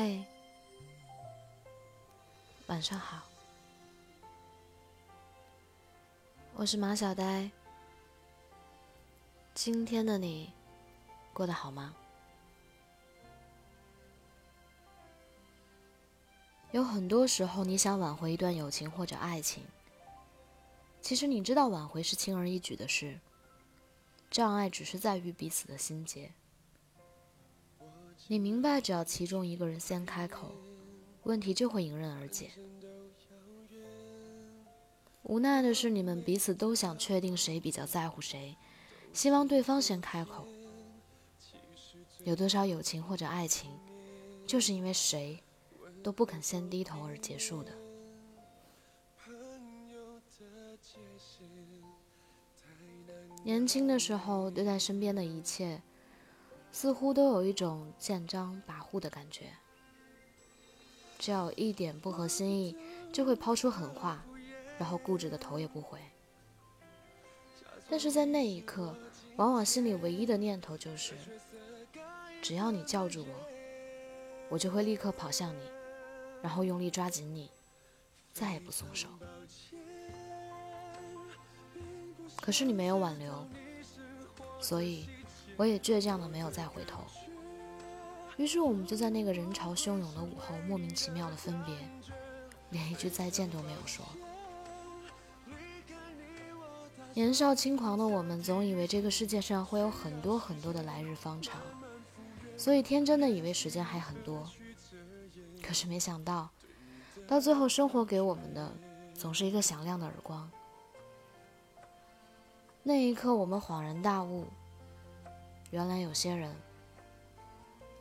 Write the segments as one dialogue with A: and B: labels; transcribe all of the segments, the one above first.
A: 嘿，晚上好，我是马小呆。今天的你过得好吗？有很多时候，你想挽回一段友情或者爱情，其实你知道挽回是轻而易举的事，障碍只是在于彼此的心结。你明白，只要其中一个人先开口，问题就会迎刃而解。无奈的是，你们彼此都想确定谁比较在乎谁，希望对方先开口。有多少友情或者爱情，就是因为谁都不肯先低头而结束的。年轻的时候，对待身边的一切。似乎都有一种见张跋扈的感觉，只要一点不合心意，就会抛出狠话，然后固执的头也不回。但是在那一刻，往往心里唯一的念头就是：只要你叫住我，我就会立刻跑向你，然后用力抓紧你，再也不松手。可是你没有挽留，所以。我也倔强的没有再回头，于是我们就在那个人潮汹涌的午后莫名其妙的分别，连一句再见都没有说。年少轻狂的我们总以为这个世界上会有很多很多的来日方长，所以天真的以为时间还很多。可是没想到，到最后生活给我们的总是一个响亮的耳光。那一刻，我们恍然大悟。原来有些人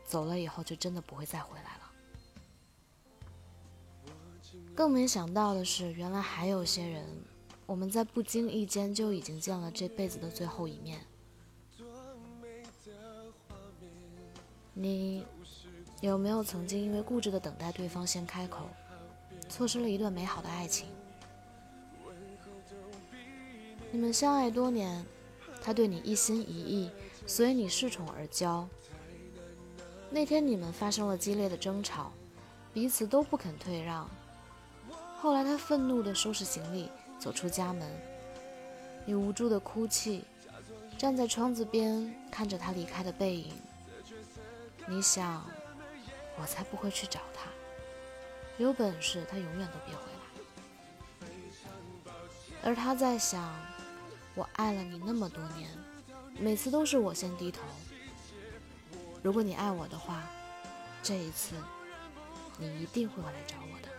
A: 走了以后，就真的不会再回来了。更没想到的是，原来还有些人，我们在不经意间就已经见了这辈子的最后一面。你有没有曾经因为固执的等待对方先开口，错失了一段美好的爱情？你们相爱多年，他对你一心一意。所以你恃宠而骄。那天你们发生了激烈的争吵，彼此都不肯退让。后来他愤怒地收拾行李走出家门，你无助地哭泣，站在窗子边看着他离开的背影。你想，我才不会去找他，有本事他永远都别回来。而他在想，我爱了你那么多年。每次都是我先低头。如果你爱我的话，这一次你一定会来找我的。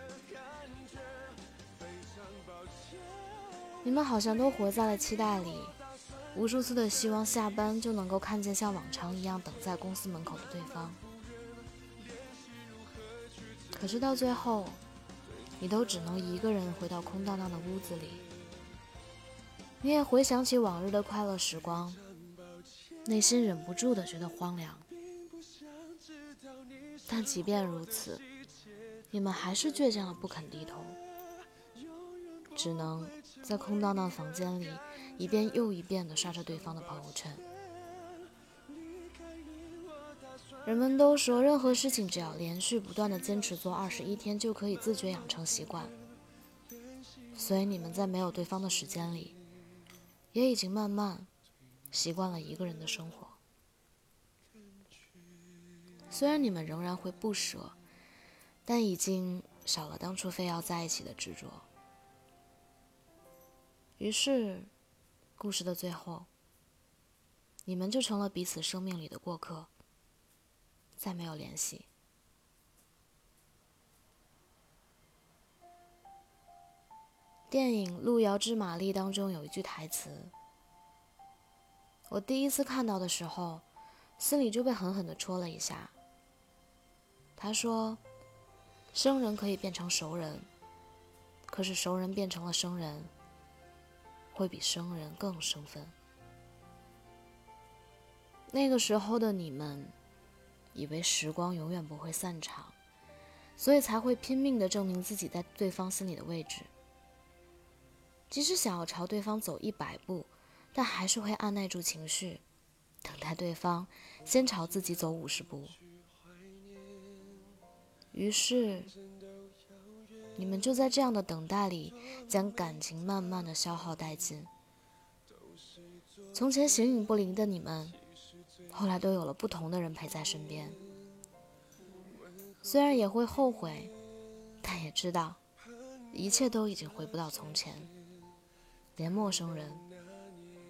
A: 你们好像都活在了期待里，无数次的希望下班就能够看见像往常一样等在公司门口的对方。可是到最后，你都只能一个人回到空荡荡的屋子里。你也回想起往日的快乐时光。内心忍不住的觉得荒凉，但即便如此，你们还是倔强的不肯低头，只能在空荡荡房间里一遍又一遍的刷着对方的朋友圈。人们都说，任何事情只要连续不断的坚持做二十一天，就可以自觉养成习惯。所以你们在没有对方的时间里，也已经慢慢。习惯了一个人的生活，虽然你们仍然会不舍，但已经少了当初非要在一起的执着。于是，故事的最后，你们就成了彼此生命里的过客，再没有联系。电影《路遥知马力》当中有一句台词。我第一次看到的时候，心里就被狠狠的戳了一下。他说：“生人可以变成熟人，可是熟人变成了生人，会比生人更生分。”那个时候的你们，以为时光永远不会散场，所以才会拼命的证明自己在对方心里的位置，即使想要朝对方走一百步。但还是会按耐住情绪，等待对方先朝自己走五十步。于是，你们就在这样的等待里，将感情慢慢的消耗殆尽。从前形影不离的你们，后来都有了不同的人陪在身边。虽然也会后悔，但也知道，一切都已经回不到从前，连陌生人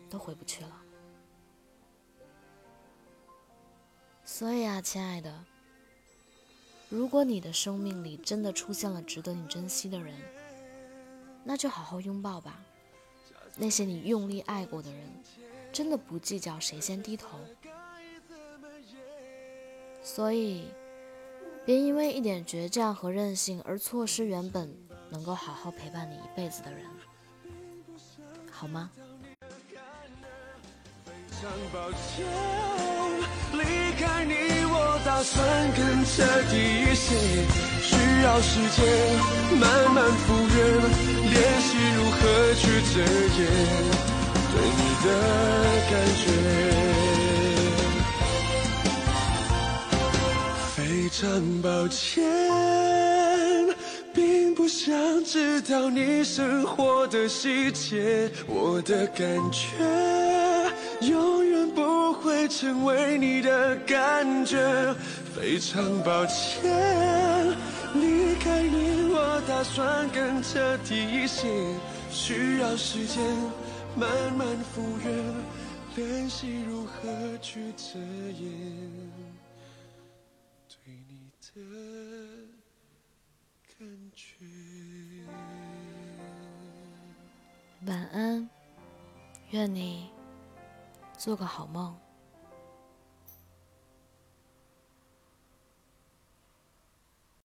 A: 都回不去了。所以啊，亲爱的，如果你的生命里真的出现了值得你珍惜的人，那就好好拥抱吧。那些你用力爱过的人，真的不计较谁先低头。所以。别因为一点倔强和任性而错失原本能够好好陪伴你一辈子的人，好吗？常抱歉离开你，我打算更彻底一些，需要时间慢慢复原，练习如何去遮掩对你的感觉。非常抱歉，想知道你生活的细节，我的感觉永远不会成为你的感觉。非常抱歉，离开你，我打算更彻底一些，需要时间慢慢复原，练习如何去遮掩对你的。晚安，愿你做个好梦。